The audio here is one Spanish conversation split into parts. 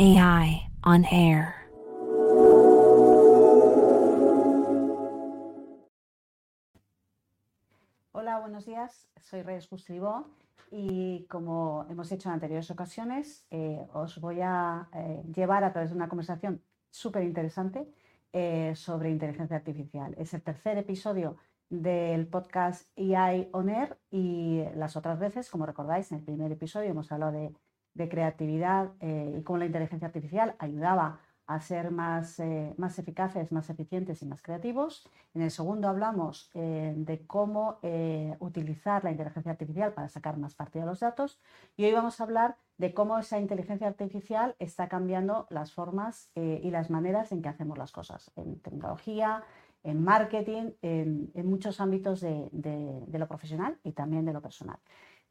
AI on Air. Hola, buenos días. Soy Reyes Justribó y como hemos hecho en anteriores ocasiones, eh, os voy a eh, llevar a través de una conversación súper interesante eh, sobre inteligencia artificial. Es el tercer episodio del podcast AI On Air y las otras veces, como recordáis, en el primer episodio hemos hablado de, de creatividad y cómo la inteligencia artificial ayudaba a ser más, eh, más eficaces, más eficientes y más creativos. En el segundo hablamos eh, de cómo eh, utilizar la inteligencia artificial para sacar más partido de los datos y hoy vamos a hablar de cómo esa inteligencia artificial está cambiando las formas y las maneras en que hacemos las cosas, en tecnología, en marketing, en, muchos ámbitos de, de lo profesional y también de lo personal.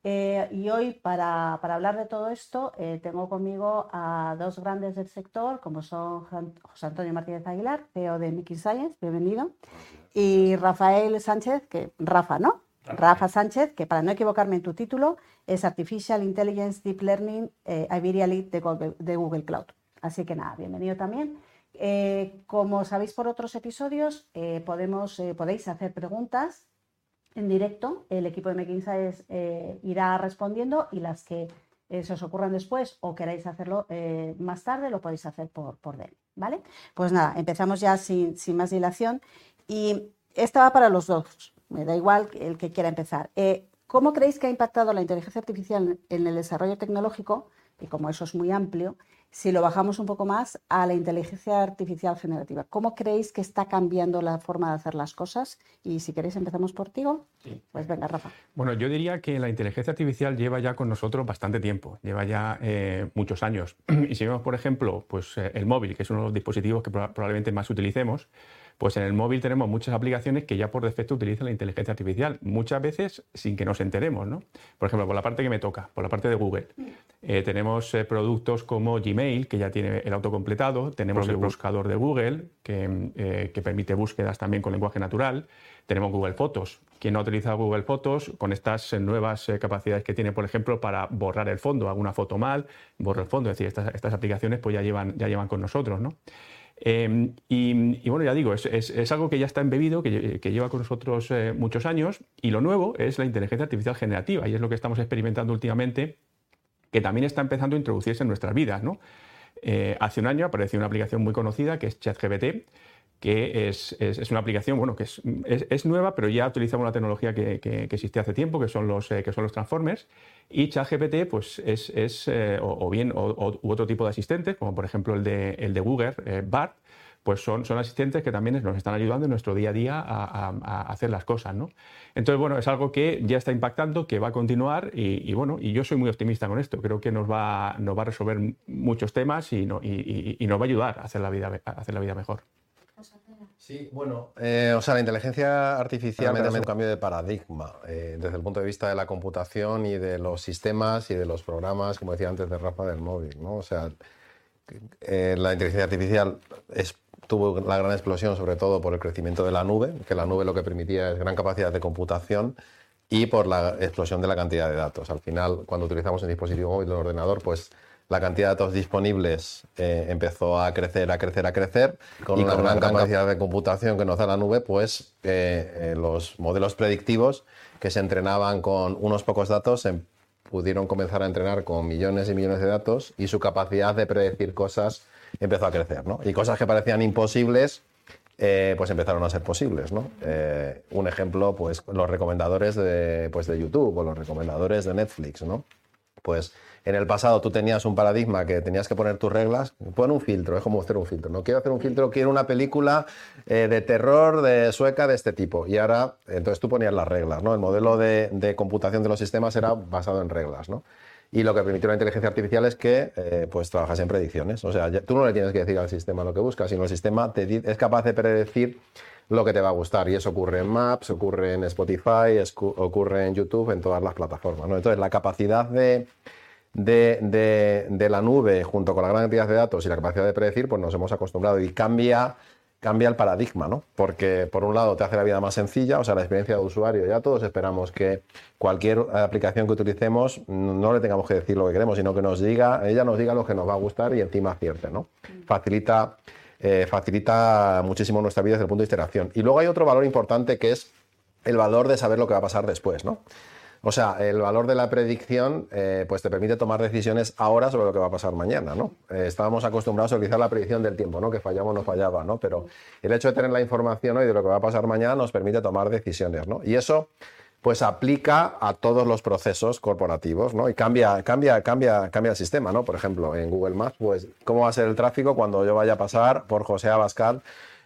Eh, y hoy, para, hablar de todo esto, eh, tengo conmigo a dos grandes del sector, como son José Antonio Martínez Aguilar, CEO de Mickey Science, bienvenido, y Rafael Sánchez, que Rafa, ¿no? Rafa, Sánchez, que para no equivocarme en tu título, es Artificial Intelligence Deep Learning eh, Iberia Lead de Google, de Google, Cloud. Así que nada, bienvenido también. como sabéis por otros episodios, podemos, podéis hacer preguntas en directo. El equipo de McKinsey eh, irá respondiendo y las que eh, se os ocurran después o queráis hacerlo eh, más tarde, lo podéis hacer por, por ¿vale? Pues nada, empezamos ya sin, más dilación. Y esta va para los dos, me da igual el que quiera empezar. ¿Cómo creéis que ha impactado la inteligencia artificial en el desarrollo tecnológico? Y como eso es muy amplio, si lo bajamos un poco más a la inteligencia artificial generativa. ¿Cómo creéis que está cambiando la forma de hacer las cosas? Y si queréis empezamos por ti. Sí. Pues venga, Rafa. Bueno, yo diría que la inteligencia artificial lleva ya con nosotros bastante tiempo, lleva ya eh, muchos años. Y si vemos, por ejemplo, pues, eh, el móvil, que es uno de los dispositivos que probablemente más utilicemos, pues en el móvil tenemos muchas aplicaciones que ya por defecto utilizan la inteligencia artificial, muchas veces sin que nos enteremos. ¿no? Por ejemplo, por la parte que me toca, por la parte de Google, eh, tenemos eh, productos como Gmail, que ya tiene el autocompletado, tenemos el buscador de Google, eh, que, permite búsquedas también con lenguaje natural, tenemos Google Fotos. Quien no ha utilizado Google Fotos, con estas nuevas capacidades que tiene, por ejemplo, para borrar el fondo, alguna foto mal, borra el fondo, es decir, estas, estas aplicaciones pues ya llevan, ya llevan con nosotros. ¿no? Em, y, bueno, ya digo, es, algo que ya está embebido, que, lleva con nosotros eh, muchos años, y lo nuevo es la inteligencia artificial generativa, y es lo que estamos experimentando últimamente, que también está empezando a introducirse en nuestras vidas. ¿no? Eh, hace un año apareció una aplicación muy conocida que es ChatGPT, que es, una aplicación bueno, que es, nueva, pero ya utilizamos una tecnología que, que, existía hace tiempo, que son los, eh, que son los transformers. Y ChatGPT pues, es, eh, o, bien u otro tipo de asistentes, como por ejemplo el de, el de Google, eh, BART, pues son, son, asistentes que también nos están ayudando en nuestro día a día a, hacer las cosas. ¿no? Entonces, bueno, es algo que ya está impactando, que va a continuar y, bueno, y yo soy muy optimista con esto. Creo que nos va, nos va a resolver muchos temas y, no, y, nos va a ayudar a hacer la vida, a hacer la vida mejor. Sí, bueno, eh, o sea, la inteligencia artificial es un cambio de paradigma eh, desde el punto de vista de la computación y de los sistemas y de los programas, como decía antes de Rafa, del móvil, ¿no? O sea, eh, la inteligencia artificial tuvo la gran explosión sobre todo por el crecimiento de la nube, que la nube lo que permitía es gran capacidad de computación y por la explosión de la cantidad de datos. Al final, cuando utilizamos un dispositivo móvil o un ordenador, pues la cantidad de datos disponibles eh, empezó a crecer, a crecer, a crecer. Con una gran capacidad de computación que nos da la nube, pues eh, eh, los modelos predictivos que se entrenaban con unos pocos datos em, pudieron comenzar a entrenar con millones y millones de datos y su capacidad de predecir cosas empezó a crecer. ¿no? Y cosas que parecían imposibles, pues empezaron a ser posibles. ¿no? un ejemplo, pues los recomendadores de, pues, de YouTube o los recomendadores de Netflix. ¿no? Pues en el pasado tú tenías un paradigma que tenías que poner tus reglas, pon un filtro, es como hacer un filtro. No quiero hacer un filtro, quiero una película eh, de terror de sueca de este tipo. Y ahora, entonces tú ponías las reglas, ¿no? El modelo de, computación de los sistemas era basado en reglas, ¿no? Y lo que permitió la inteligencia artificial es que eh, pues trabajas en predicciones. O sea, tú no le tienes que decir al sistema lo que busca, sino el sistema te, es capaz de predecir lo que te va a gustar. Y eso ocurre en Maps, ocurre en Spotify, ocurre en YouTube, en todas las plataformas. ¿no? Entonces, la capacidad de de, la nube junto con la gran cantidad de datos y la capacidad de predecir, pues nos hemos acostumbrado y cambia cambia el paradigma, ¿no? Porque por un lado te hace la vida más sencilla, o sea, la experiencia de usuario, ya todos esperamos que cualquier aplicación que utilicemos no le tengamos que decir lo que queremos, sino que nos diga, ella nos diga lo que nos va a gustar y encima acierte, ¿no? Facilita, eh, facilita muchísimo nuestra vida desde el punto de interacción. Y luego hay otro valor importante que es el valor de saber lo que va a pasar después, ¿no? O sea, el valor de la predicción eh, pues te permite tomar decisiones ahora sobre lo que va a pasar mañana, ¿no? Eh, estábamos acostumbrados a utilizar la predicción del tiempo, ¿no? Que fallaba o no fallaba, ¿no? Pero el hecho de tener la información hoy de lo que va a pasar mañana nos permite tomar decisiones, ¿no? Y eso pues aplica a todos los procesos corporativos, ¿no? Y cambia, cambia, cambia, cambia el sistema, ¿no? Por ejemplo, en Google Maps, pues, ¿cómo va a ser el tráfico cuando yo vaya a pasar por José Abascal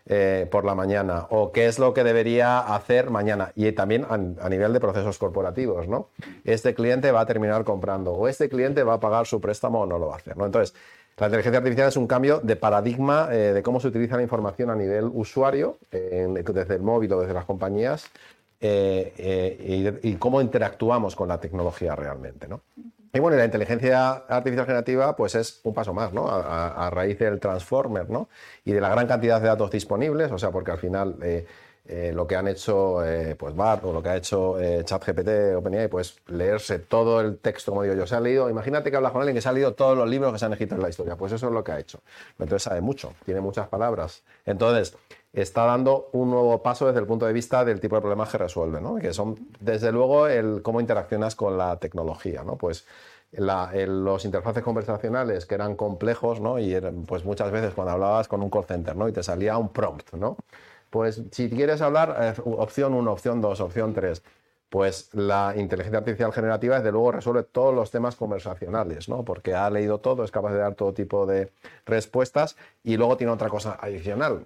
eh, por la mañana o qué es lo que debería hacer mañana y también a, nivel de procesos corporativos, ¿no? Este cliente va a terminar comprando o este cliente va a pagar su préstamo o no lo va a hacer, ¿no? Entonces, la inteligencia artificial es un cambio de paradigma eh, de cómo se utiliza la información a nivel usuario, desde el móvil o desde las compañías, eh, y, y, cómo interactuamos con la tecnología realmente, ¿no? Y bueno, la inteligencia artificial generativa pues es un paso más, ¿no? A, raíz del transformer, ¿no? Y de la gran cantidad de datos disponibles, o sea, porque al final eh, eh, lo que han hecho eh, pues BART o lo que ha hecho ChatGPT, OpenAI, pues leerse todo el texto, como digo yo, se ha leído, imagínate que hablas con alguien que se ha leído todos los libros que se han escrito en la historia, pues eso es lo que ha hecho. Entonces sabe mucho, tiene muchas palabras. Entonces, está dando un nuevo paso desde el punto de vista del tipo de problemas que resuelve, ¿no? que son, desde luego, el cómo interaccionas con la tecnología. ¿no? Pues los interfaces conversacionales que eran complejos, ¿no? y pues muchas veces cuando hablabas con un call center ¿no? y te salía un prompt, ¿no? Pues si quieres hablar, eh, opción 1, opción 2, opción 3, pues la inteligencia artificial generativa desde luego resuelve todos los temas conversacionales, ¿no? Porque ha leído todo, es capaz de dar todo tipo de respuestas y luego tiene otra cosa adicional,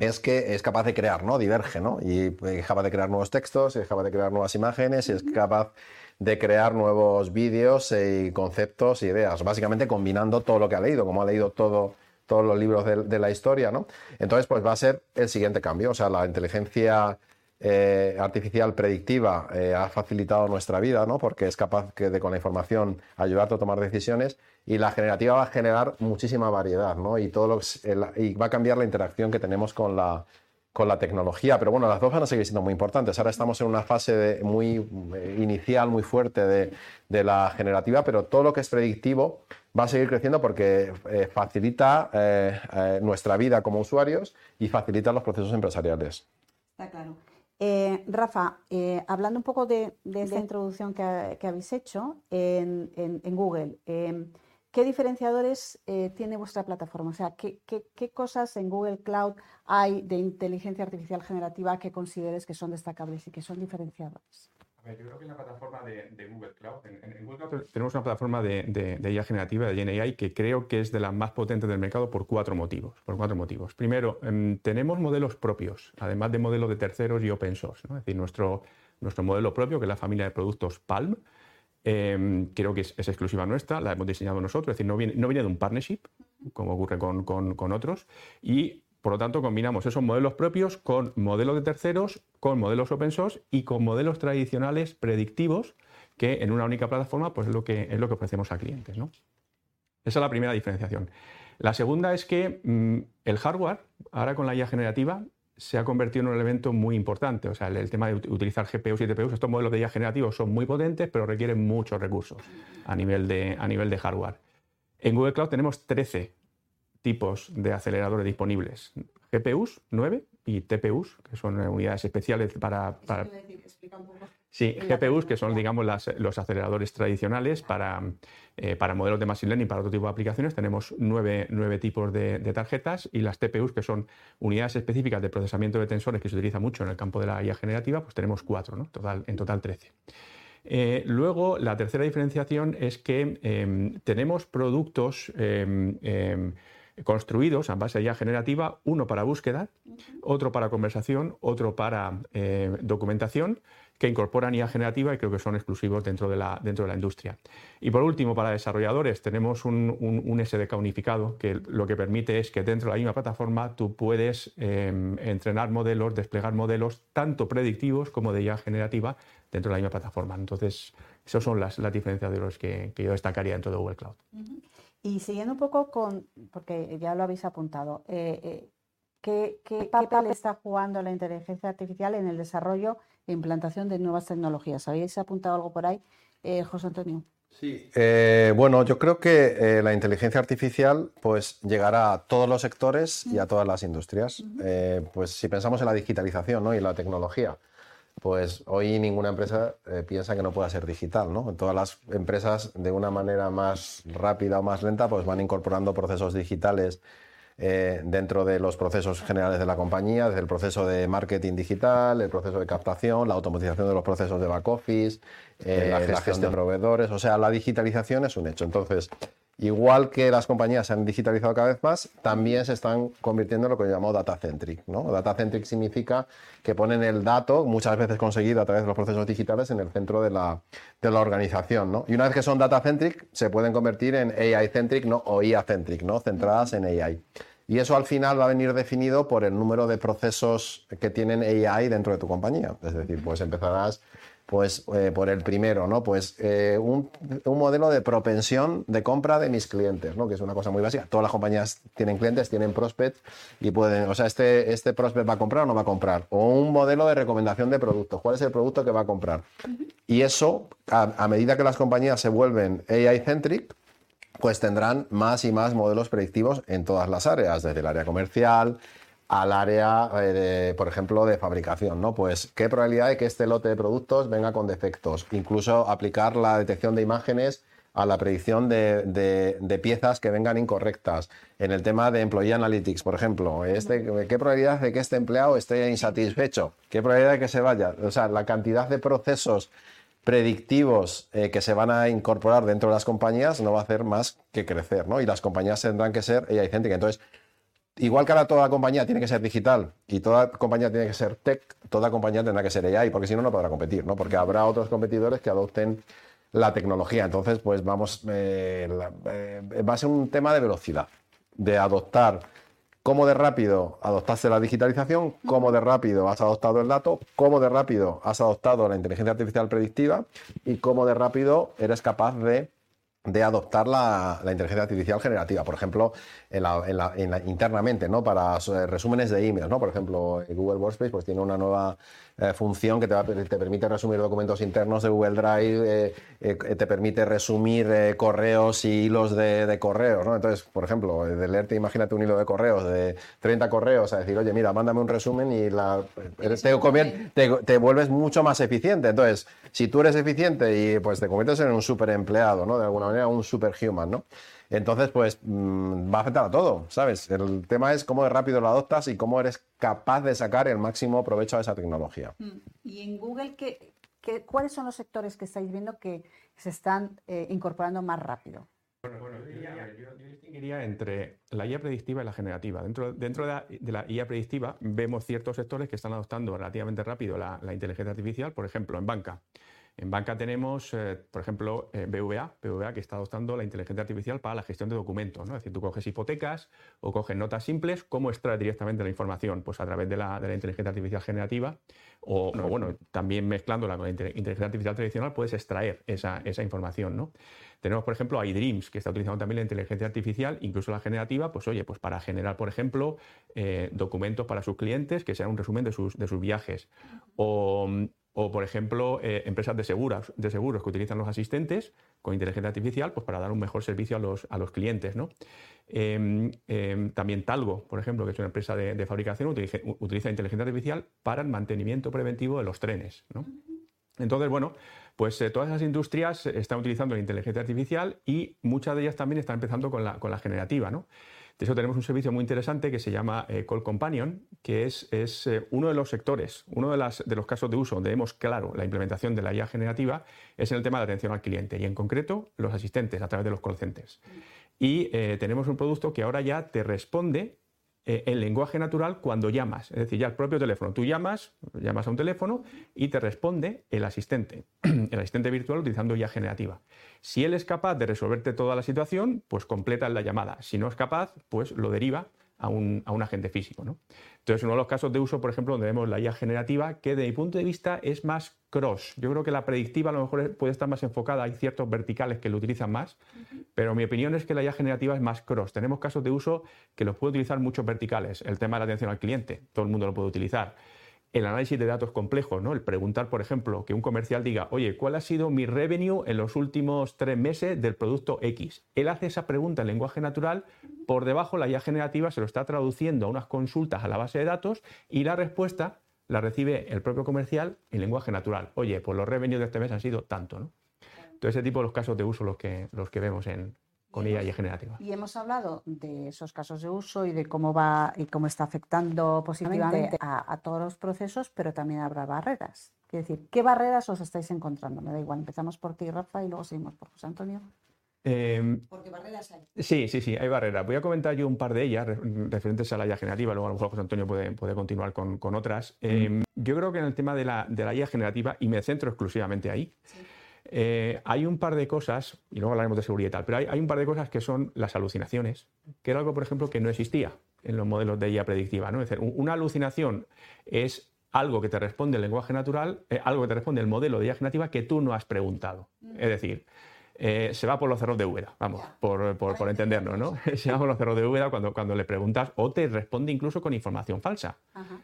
es que es capaz de crear, ¿no? Diverge, ¿no? Y es capaz de crear nuevos textos, es capaz de crear nuevas imágenes, y es capaz de crear nuevos vídeos y conceptos y ideas, básicamente combinando todo lo que ha leído, como ha leído todo, todos los libros de, la historia, ¿no? Entonces, pues va a ser el siguiente cambio, o sea, la inteligencia eh, artificial predictiva eh, ha facilitado nuestra vida, ¿no? Porque es capaz de con la información ayudarte a tomar decisiones y la generativa va a generar muchísima variedad, ¿no? Y, todo y va a cambiar la interacción que tenemos con la, con la tecnología. Pero bueno, las dos van a seguir siendo muy importantes. Ahora estamos en una fase muy eh, inicial, muy fuerte de, la generativa, pero todo lo que es predictivo va a seguir creciendo porque eh, facilita eh, nuestra vida como usuarios y facilita los procesos empresariales. Está claro. Rafa, hablando un poco de, esta introducción que, habéis hecho en, en Google, ¿Qué diferenciadores eh, tiene vuestra plataforma? O sea, ¿qué, cosas en Google Cloud hay de inteligencia artificial generativa que consideres que son destacables y que son diferenciadores? A ver, yo creo que en la plataforma de, Google Cloud, en, Google Cloud tenemos una plataforma de, IA generativa, de GenAI, que creo que es de las más potentes del mercado por cuatro motivos. Por cuatro motivos. Primero, em, tenemos modelos propios, además de modelos de terceros y open source. Es decir, nuestro, nuestro modelo propio, que es la familia de productos Palm, Em, creo que es, exclusiva nuestra, la hemos diseñado nosotros, es decir, no viene, no viene de un partnership, como ocurre con, con, otros, y por lo tanto combinamos esos modelos propios con modelos de terceros, con modelos open source y con modelos tradicionales predictivos que en una única plataforma pues es lo que, es lo que ofrecemos a clientes. ¿no? Esa es la primera diferenciación. La segunda es que mm, el hardware, ahora con la IA generativa, se ha convertido en un elemento muy importante. O sea, el, tema de utilizar GPUs y TPUs, estos modelos de IA generativos son muy potentes, pero requieren muchos recursos a nivel de, a nivel de hardware. En Google Cloud tenemos 13 tipos de aceleradores disponibles. GPUs, 9, y TPUs, que son unidades especiales para... para... Sí, GPUs, que son, digamos, los aceleradores tradicionales para, eh, para modelos de Machine Learning, para otro tipo de aplicaciones. Tenemos nueve, tipos de, tarjetas y las TPUs, que son unidades específicas de procesamiento de tensores que se utiliza mucho en el campo de la IA generativa, pues tenemos cuatro, ¿no? total, en total 13. Eh, luego, la tercera diferenciación es que em, tenemos productos construidos a base de IA generativa, uno para búsqueda, otro para conversación, otro para eh, documentación que incorporan IA generativa y creo que son exclusivos dentro de la, dentro de la industria. Y por último, para desarrolladores tenemos un, SDK unificado que lo que permite es que dentro de la misma plataforma tú puedes em, entrenar modelos, desplegar modelos tanto predictivos como de IA generativa dentro de la misma plataforma. Entonces, esas son las, las diferencias que, que yo destacaría dentro de Google Cloud. Y siguiendo un poco con, porque ya lo habéis apuntado, eh, eh, ¿qué, papel está jugando la inteligencia artificial en el desarrollo e implantación de nuevas tecnologías? ¿Habéis apuntado algo por ahí, eh, José Antonio? Sí, eh, bueno, yo creo que eh, la inteligencia artificial pues llegará a todos los sectores y a todas las industrias. pues si pensamos en la digitalización ¿no? y la tecnología, pues hoy ninguna empresa piensa que no pueda ser digital, ¿no? Todas las empresas de una manera más rápida o más lenta pues van incorporando procesos digitales eh, dentro de los procesos generales de la compañía, desde el proceso de marketing digital, el proceso de captación, la automatización de los procesos de back office, eh, la, gestión de proveedores. O sea, la digitalización es un hecho. Entonces, igual que las compañías se han digitalizado cada vez más, también se están convirtiendo en lo que llamamos data centric. ¿no? Data centric significa que ponen el dato, muchas veces conseguido a través de los procesos digitales, en el centro de la, de la organización. Y una vez que son data centric, se pueden convertir en AI centric ¿no? o IA centric, ¿no? centradas en AI. Y eso al final va a venir definido por el número de procesos que tienen AI dentro de tu compañía. Es decir, pues empezarás pues, eh, por el primero, ¿no? Pues eh, un, modelo de propensión de compra de mis clientes, ¿no? Que es una cosa muy básica. Todas las compañías tienen clientes, tienen prospects y pueden, o sea, este, este prospect va a comprar o no va a comprar. O un modelo de recomendación de productos. ¿Cuál es el producto que va a comprar? Y eso, a medida que las compañías se vuelven AI-centric, pues tendrán más y más modelos predictivos en todas las áreas, desde el área comercial al área, eh, por ejemplo, de fabricación, ¿no? Pues qué probabilidad de que este lote de productos venga con defectos, incluso aplicar la detección de imágenes a la predicción de, piezas que vengan incorrectas. En el tema de Employee Analytics, por ejemplo, este, ¿qué probabilidad de que este empleado esté insatisfecho? ¿Qué probabilidad de que se vaya? O sea, la cantidad de procesos predictivos eh, que se van a incorporar dentro de las compañías no va a hacer más que crecer, ¿no? Y las compañías tendrán que ser AI céntricas. Entonces, igual que ahora toda compañía tiene que ser digital y toda compañía tiene que ser tech, toda compañía tendrá que ser AI, porque si no, no podrá competir, ¿no? Porque habrá otros competidores que adopten la tecnología. Entonces, pues vamos, eh, eh, va a ser un tema de velocidad, de adoptar cómo de rápido adoptaste la digitalización, cómo de rápido has adoptado el dato, cómo de rápido has adoptado la inteligencia artificial predictiva y cómo de rápido eres capaz de de adoptar la, inteligencia artificial generativa, por ejemplo, internamente, ¿no? Para resúmenes de emails, ¿no? Por ejemplo, Google Workspace pues, tiene una nueva eh, función que te, te, permite resumir documentos internos de Google Drive, eh, eh, te permite resumir correos y hilos de, correos, ¿no? Entonces, por ejemplo, de leerte, imagínate un hilo de correos de 30 correos, a decir, oye, mira, mándame un resumen y la, te, te, vuelves mucho más eficiente. Entonces, si tú eres eficiente y pues te conviertes en un super empleado, ¿no? De alguna manera, un superhuman, ¿no? Entonces, pues mm, va a afectar a todo, ¿sabes? El tema es cómo de rápido lo adoptas y cómo eres capaz de sacar el máximo provecho a esa tecnología. Mm. Y en Google, ¿qué, cuáles son los sectores que estáis viendo que se están eh, incorporando más rápido? Bueno, bueno yo, distinguiría entre la IA predictiva y la generativa. Dentro, dentro de, la, IA predictiva vemos ciertos sectores que están adoptando relativamente rápido la, la inteligencia artificial, por ejemplo, en banca. En banca tenemos, eh, por ejemplo, eh, BVA, BVA que está adoptando la inteligencia artificial para la gestión de documentos. ¿no? Es decir, tú coges hipotecas o coges notas simples, ¿cómo extraes directamente la información? Pues a través de la, inteligencia artificial generativa o, bueno, también mezclándola con la inteligencia artificial tradicional puedes extraer esa, información. ¿no? Tenemos, por ejemplo, iDreams, que está utilizando también la inteligencia artificial, incluso la generativa, pues oye, pues para generar, por ejemplo, eh, documentos para sus clientes que sean un resumen de sus, de sus viajes. O, o, por ejemplo, eh, empresas de seguros, de seguros que utilizan los asistentes con inteligencia artificial pues, para dar un mejor servicio a los, a los clientes. ¿no? Em, em, también Talgo, por ejemplo, que es una empresa de, fabricación, utiliza, inteligencia artificial para el mantenimiento preventivo de los trenes. ¿no? Entonces, bueno, pues eh, todas esas industrias están utilizando la inteligencia artificial y muchas de ellas también están empezando con la, con la generativa. ¿no? De hecho, tenemos un servicio muy interesante que se llama eh, Call Companion, que es, es eh, uno de los sectores, uno de, los casos de uso donde vemos claro la implementación de la IA generativa, es en el tema de atención al cliente y en concreto los asistentes a través de los call centers. Y eh, tenemos un producto que ahora ya te responde el lenguaje natural cuando llamas. Es decir, ya el propio teléfono. Tú llamas, llamas a un teléfono y te responde el asistente, el asistente virtual utilizando IA generativa. Si él es capaz de resolverte toda la situación, pues completa la llamada. Si no es capaz, pues lo deriva a un, agente físico. ¿no? Entonces, uno de los casos de uso, por ejemplo, donde vemos la IA generativa, que de mi punto de vista es más cross. Yo creo que la predictiva a lo mejor puede estar más enfocada, hay ciertos verticales que lo utilizan más, pero mi opinión es que la IA generativa es más cross. Tenemos casos de uso que los puede utilizar muchos verticales. El tema de la atención al cliente, todo el mundo lo puede utilizar el análisis de datos complejos, ¿no? El preguntar, por ejemplo, que un comercial diga, oye, ¿cuál ha sido mi revenue en los últimos tres meses del producto X? Él hace esa pregunta en lenguaje natural, por debajo la IA generativa se lo está traduciendo a unas consultas a la base de datos y la respuesta la recibe el propio comercial en lenguaje natural. Oye, pues los revenues de este mes han sido tanto, ¿no? Entonces, ese tipo de los casos de uso los que, los que vemos en, con IA y generativa. Y hemos hablado de esos casos de uso y de cómo va y cómo está afectando positivamente a, todos los procesos, pero también habrá barreras. Quiero decir, ¿qué barreras os estáis encontrando? Me da igual, empezamos por ti, Rafa, y luego seguimos por José Antonio. Em, Porque barreras hay. Sí, sí, sí, hay barreras. Voy a comentar yo un par de ellas referentes a la IA generativa, luego a lo mejor José Antonio puede, puede continuar con, con otras. Em, yo creo que en el tema de la, de la IA generativa, y me centro exclusivamente ahí, eh, hay un par de cosas, y luego hablaremos de seguridad y tal, pero hay, un par de cosas que son las alucinaciones, que era algo, por ejemplo, que no existía en los modelos de IA predictiva. ¿no? Es decir, una alucinación es algo que te responde el lenguaje natural, eh, algo que te responde el modelo de IA generativa que tú no has preguntado. Es decir, eh, se va por los cerros de Úbeda, vamos, por, por, entendernos, ¿no? se va por los cerros de Úbeda cuando, cuando le preguntas o te responde incluso con información falsa.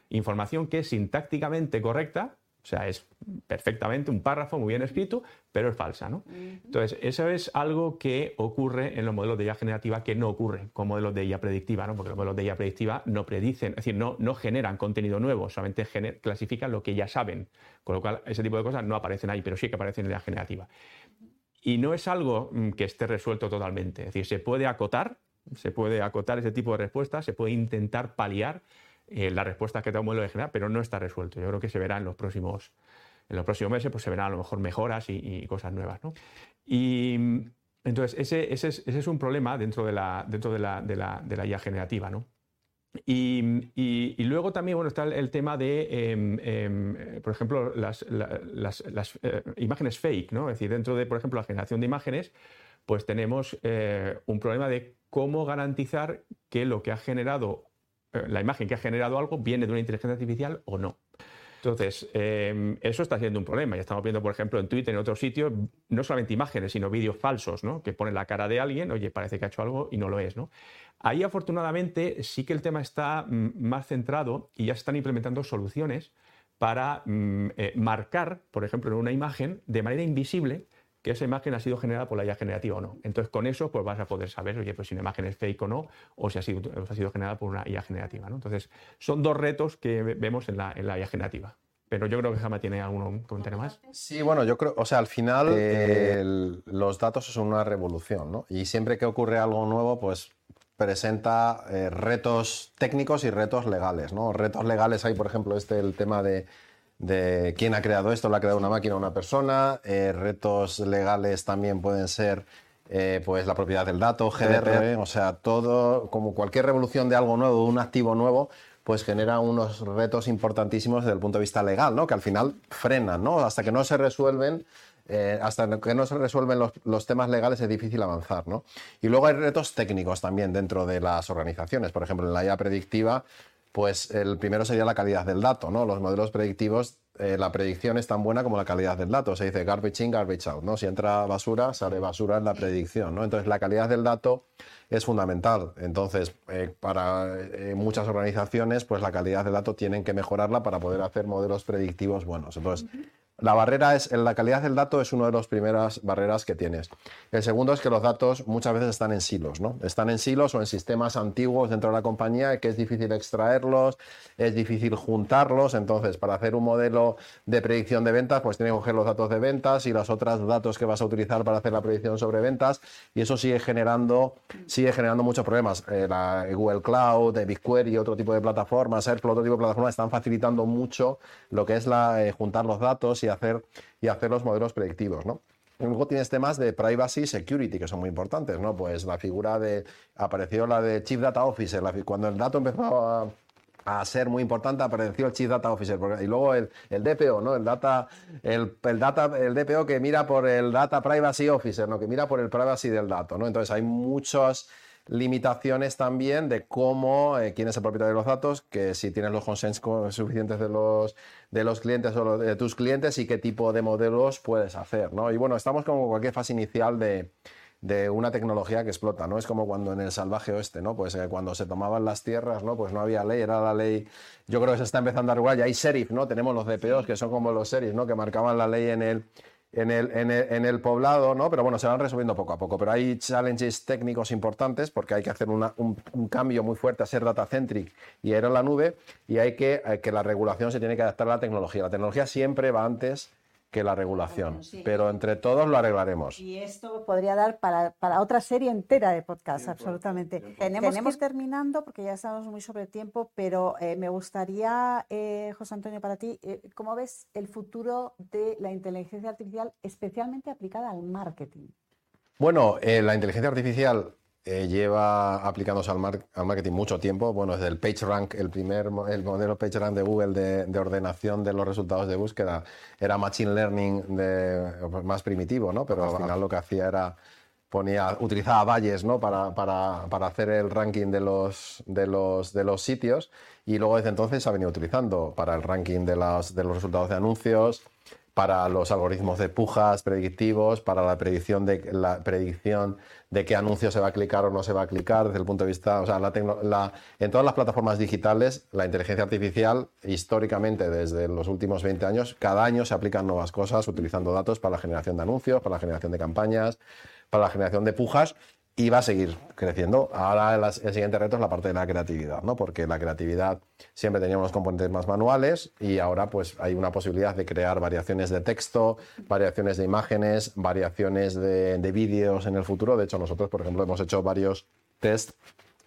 Información que es sintácticamente correcta, o sea, es perfectamente un párrafo muy bien escrito, pero es falsa. ¿no? Entonces, eso es algo que ocurre en los modelos de IA generativa que no ocurre con modelos de IA predictiva, ¿no? porque los modelos de IA predictiva no predicen, es decir, no, no generan contenido nuevo, solamente clasifican lo que ya saben, con lo cual ese tipo de cosas no aparecen ahí, pero sí que aparecen en la IA generativa. Y no es algo mm, que esté resuelto totalmente, es decir, se puede acotar, se puede acotar ese tipo de respuestas, se puede intentar paliar eh, la respuesta que da un modelo de general, pero no está resuelto. Yo creo que se verá en los próximos, en los próximos meses, pues se verán a lo mejor mejoras y, cosas nuevas. ¿no? Y entonces, ese, ese, es, ese, es, un problema dentro de la, dentro de la, de la, de la IA generativa. ¿no? Y, y, luego también bueno, está el, tema de, em, em, por ejemplo, las, las, las eh, imágenes fake, ¿no? Es decir, dentro de, por ejemplo, la generación de imágenes, pues tenemos eh, un problema de cómo garantizar que lo que ha generado la imagen que ha generado algo viene de una inteligencia artificial o no. Entonces, em, eso está siendo un problema. Ya estamos viendo, por ejemplo, en Twitter, en otros sitios, no solamente imágenes, sino vídeos falsos, ¿no? Que ponen la cara de alguien, oye, parece que ha hecho algo y no lo es, ¿no? Ahí, afortunadamente, sí que el tema está mm, más centrado y ya se están implementando soluciones para mm, eh, marcar, por ejemplo, en una imagen, de manera invisible, que esa imagen ha sido generada por la IA generativa o no. Entonces, con eso pues vas a poder saber, oye, pues si una imagen es fake o no, o si ha sido, ha sido generada por una IA generativa. ¿no? Entonces, son dos retos que vemos en la, en la IA generativa. Pero yo creo que Jama tiene algún comentario más. Sí, bueno, yo creo, o sea, al final los datos son una revolución, ¿no? Y siempre que ocurre algo nuevo, pues presenta eh, retos técnicos y retos legales, ¿no? Retos legales hay, por ejemplo, este el tema de de quién ha creado esto, lo ha creado una máquina o una persona. Eh, retos legales también pueden ser eh, pues la propiedad del dato, GDPR, o sea, todo, como cualquier revolución de algo nuevo, un activo nuevo, pues genera unos retos importantísimos desde el punto de vista legal, ¿no? Que al final frenan, ¿no? Hasta que no se resuelven, eh, hasta que no se resuelven los, los, temas legales es difícil avanzar, ¿no? Y luego hay retos técnicos también dentro de las organizaciones. Por ejemplo, en la IA predictiva, pues el primero sería la calidad del dato, ¿no? Los modelos predictivos, eh, la predicción es tan buena como la calidad del dato. Se dice garbage in, garbage out, ¿no? Si entra basura, sale basura en la predicción, ¿no? Entonces la calidad del dato es fundamental. Entonces, eh, para eh, muchas organizaciones, pues la calidad del dato tienen que mejorarla para poder hacer modelos predictivos buenos. Entonces, la barrera es, la calidad del dato es una de las primeras barreras que tienes. El segundo es que los datos muchas veces están en silos, ¿no? Están en silos o en sistemas antiguos dentro de la compañía que es difícil extraerlos, es difícil juntarlos. Entonces, para hacer un modelo de predicción de ventas, pues tienes que coger los datos de ventas y los otros datos que vas a utilizar para hacer la predicción sobre ventas. Y eso sigue generando, sigue generando muchos problemas. Eh, la Google Cloud, BigQuery y otro tipo de plataformas, Airflow, otro tipo de plataformas, están facilitando mucho lo que es la, eh, juntar los datos hacer, y hacer los modelos predictivos, ¿no? luego tienes temas de privacy y security que son muy importantes, ¿no? Pues la figura de, apareció la de Chief Data Officer, cuando el dato empezó a, ser muy importante, apareció el Chief Data Officer, y luego el, DPO, ¿no? El data, el, data, el DPO que mira por el Data Privacy Officer, ¿no? Que mira por el privacy del dato, ¿no? Entonces hay muchos limitaciones también de cómo, eh, quién es el propietario de los datos, que si tienes los consens suficientes de los, de los clientes o de tus clientes y qué tipo de modelos puedes hacer, ¿no? Y bueno, estamos como cualquier fase inicial de, de una tecnología que explota, ¿no? Es como cuando en el salvaje oeste, ¿no? Pues eh, cuando se tomaban las tierras, ¿no? Pues no había ley, era la ley, yo creo que se está empezando a regular, ya hay sheriff, ¿no? Tenemos los DPOs que son como los sheriff, ¿no? Que marcaban la ley en el, en el, en, el, poblado, ¿no? Pero bueno, se van resolviendo poco a poco. Pero hay challenges técnicos importantes porque hay que hacer un, cambio muy fuerte a ser data-centric y a ir a la nube y hay que, eh, que la regulación se tiene que adaptar a la tecnología. La tecnología siempre va antes que la regulación, pero entre todos lo arreglaremos. Y esto podría dar para, para otra serie entera de podcasts, absolutamente. Tenemos, que ir terminando porque ya estamos muy sobre tiempo, pero eh, me gustaría, eh, José Antonio, para ti, eh, ¿cómo ves el futuro de la inteligencia artificial, especialmente aplicada al marketing? Bueno, la inteligencia artificial eh, lleva aplicándose al, marketing mucho tiempo. Bueno, desde el PageRank, el primer el modelo PageRank de Google de, ordenación de los resultados de búsqueda era Machine Learning de, más primitivo, ¿no? Pero al final lo que hacía era ponía, utilizaba valles ¿no? para, para, para, hacer el ranking de los, de, los, de los sitios y luego desde entonces se ha venido utilizando para el ranking de, las, de los resultados de anuncios, para los algoritmos de pujas predictivos, para la predicción de, la predicción de qué anuncio se va a clicar o no se va a clicar desde el punto de vista, o sea, la, en todas las plataformas digitales, la inteligencia artificial, históricamente desde los últimos 20 años, cada año se aplican nuevas cosas utilizando datos para la generación de anuncios, para la generación de campañas, para la generación de pujas y va a seguir creciendo. Ahora el siguiente reto es la parte de la creatividad, ¿no? porque la creatividad siempre teníamos los componentes más manuales y ahora pues hay una posibilidad de crear variaciones de texto, variaciones de imágenes, variaciones de, vídeos en el futuro. De hecho, nosotros, por ejemplo, hemos hecho varios test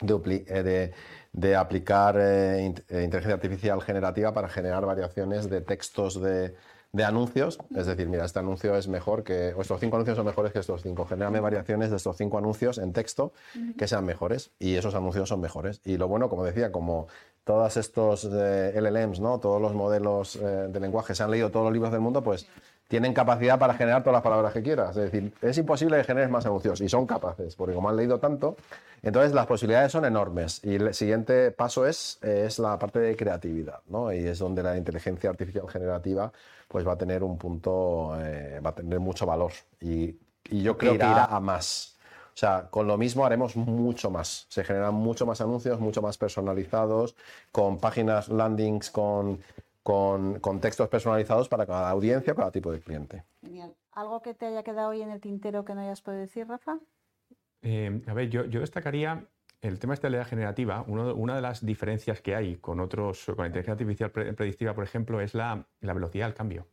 de, eh, de, aplicar eh, eh, inteligencia artificial generativa para generar variaciones de textos de de anuncios, es decir, mira, este anuncio es mejor que, o estos cinco anuncios son mejores que estos cinco, genérame variaciones de estos cinco anuncios en texto que sean mejores. Y esos anuncios son mejores. Y lo bueno, como decía, como todos estos eh, LLMs, ¿no? todos los modelos eh, de lenguaje, se han leído todos los libros del mundo, pues tienen capacidad para generar todas las palabras que quieras. Es decir, es imposible que generes más anuncios y son capaces, porque como han leído tanto, entonces las posibilidades son enormes. Y el siguiente paso es, es la parte de creatividad, ¿no? Y es donde la inteligencia artificial generativa pues va a tener un punto, eh, va a tener mucho valor. Y, yo creo que irá a más. O sea, con lo mismo haremos mucho más. Se generan mucho más anuncios, mucho más personalizados, con páginas landings, con con, textos personalizados para cada audiencia, cada tipo de cliente. Genial. ¿Algo que te haya quedado hoy en el tintero que no hayas podido decir, Rafa? Eh, a ver, yo, destacaría el tema de realidad generativa. una de las diferencias que hay con otros, con la inteligencia artificial predictiva, por ejemplo, es la, velocidad del cambio.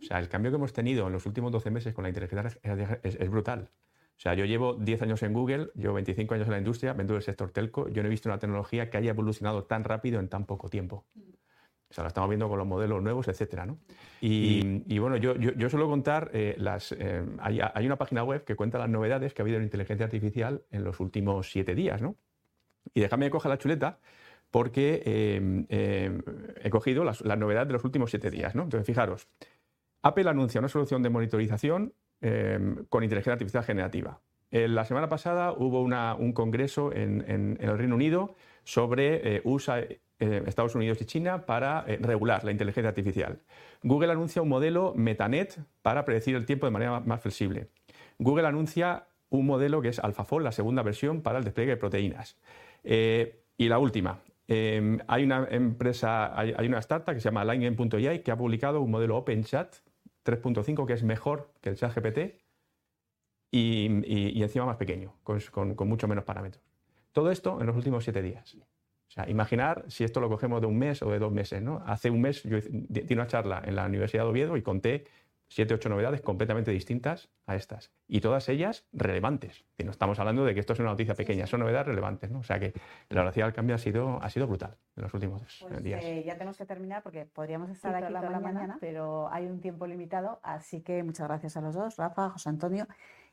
O sea, el cambio que hemos tenido en los últimos 12 meses con la inteligencia es, es brutal. O sea, yo llevo 10 años en Google, llevo 25 años en la industria, vendo el sector telco. Yo no he visto una tecnología que haya evolucionado tan rápido en tan poco tiempo. O sea, lo estamos viendo con los modelos nuevos, etcétera, ¿no? y, bueno, yo, yo, suelo contar eh, las. Eh, hay, una página web que cuenta las novedades que ha habido en inteligencia artificial en los últimos siete días, ¿no? Y déjame que coja la chuleta porque eh, he cogido las, novedades de los últimos siete días, ¿no? Entonces, fijaros, Apple anuncia una solución de monitorización con inteligencia artificial generativa. la semana pasada hubo un congreso en, en, el Reino Unido sobre USA eh, Estados Unidos y China para eh, regular la inteligencia artificial. Google anuncia un modelo Metanet para predecir el tiempo de manera más flexible. Google anuncia un modelo que es AlphaFold, la segunda versión para el despliegue de proteínas. Eh, y la última, hay una empresa, hay, una startup que se llama Lightning.ai que ha publicado un modelo OpenChat 3.5 que es mejor que el ChatGPT y, y, encima más pequeño, con mucho menos parámetros. Todo esto en los últimos siete días. O sea, imaginar si esto lo cogemos de un mes o de dos meses. ¿no? Hace un mes yo di una charla en la Universidad de Oviedo y conté siete, ocho novedades completamente distintas a estas. Y todas ellas relevantes. Y no estamos hablando de que esto es una noticia pequeña, son novedades relevantes. ¿no? O sea que la velocidad del cambio ha sido, ha sido brutal en los últimos pues, días. Eh, ya tenemos que terminar porque podríamos estar aquí toda la mañana, pero hay un tiempo limitado. Así que muchas gracias a los dos, Rafa, José Antonio.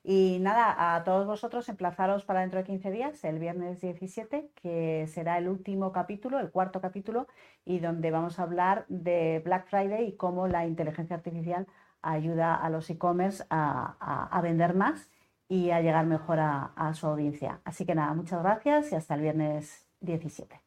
Y nada, a todos vosotros emplazaros para dentro de 15 días, el viernes 17, que será el último capítulo, el cuarto capítulo, y donde vamos a hablar de Black Friday y cómo la inteligencia artificial ayuda a los e-commerce a, vender más y a llegar mejor a, a su audiencia. Así que nada, muchas gracias y hasta el viernes 17.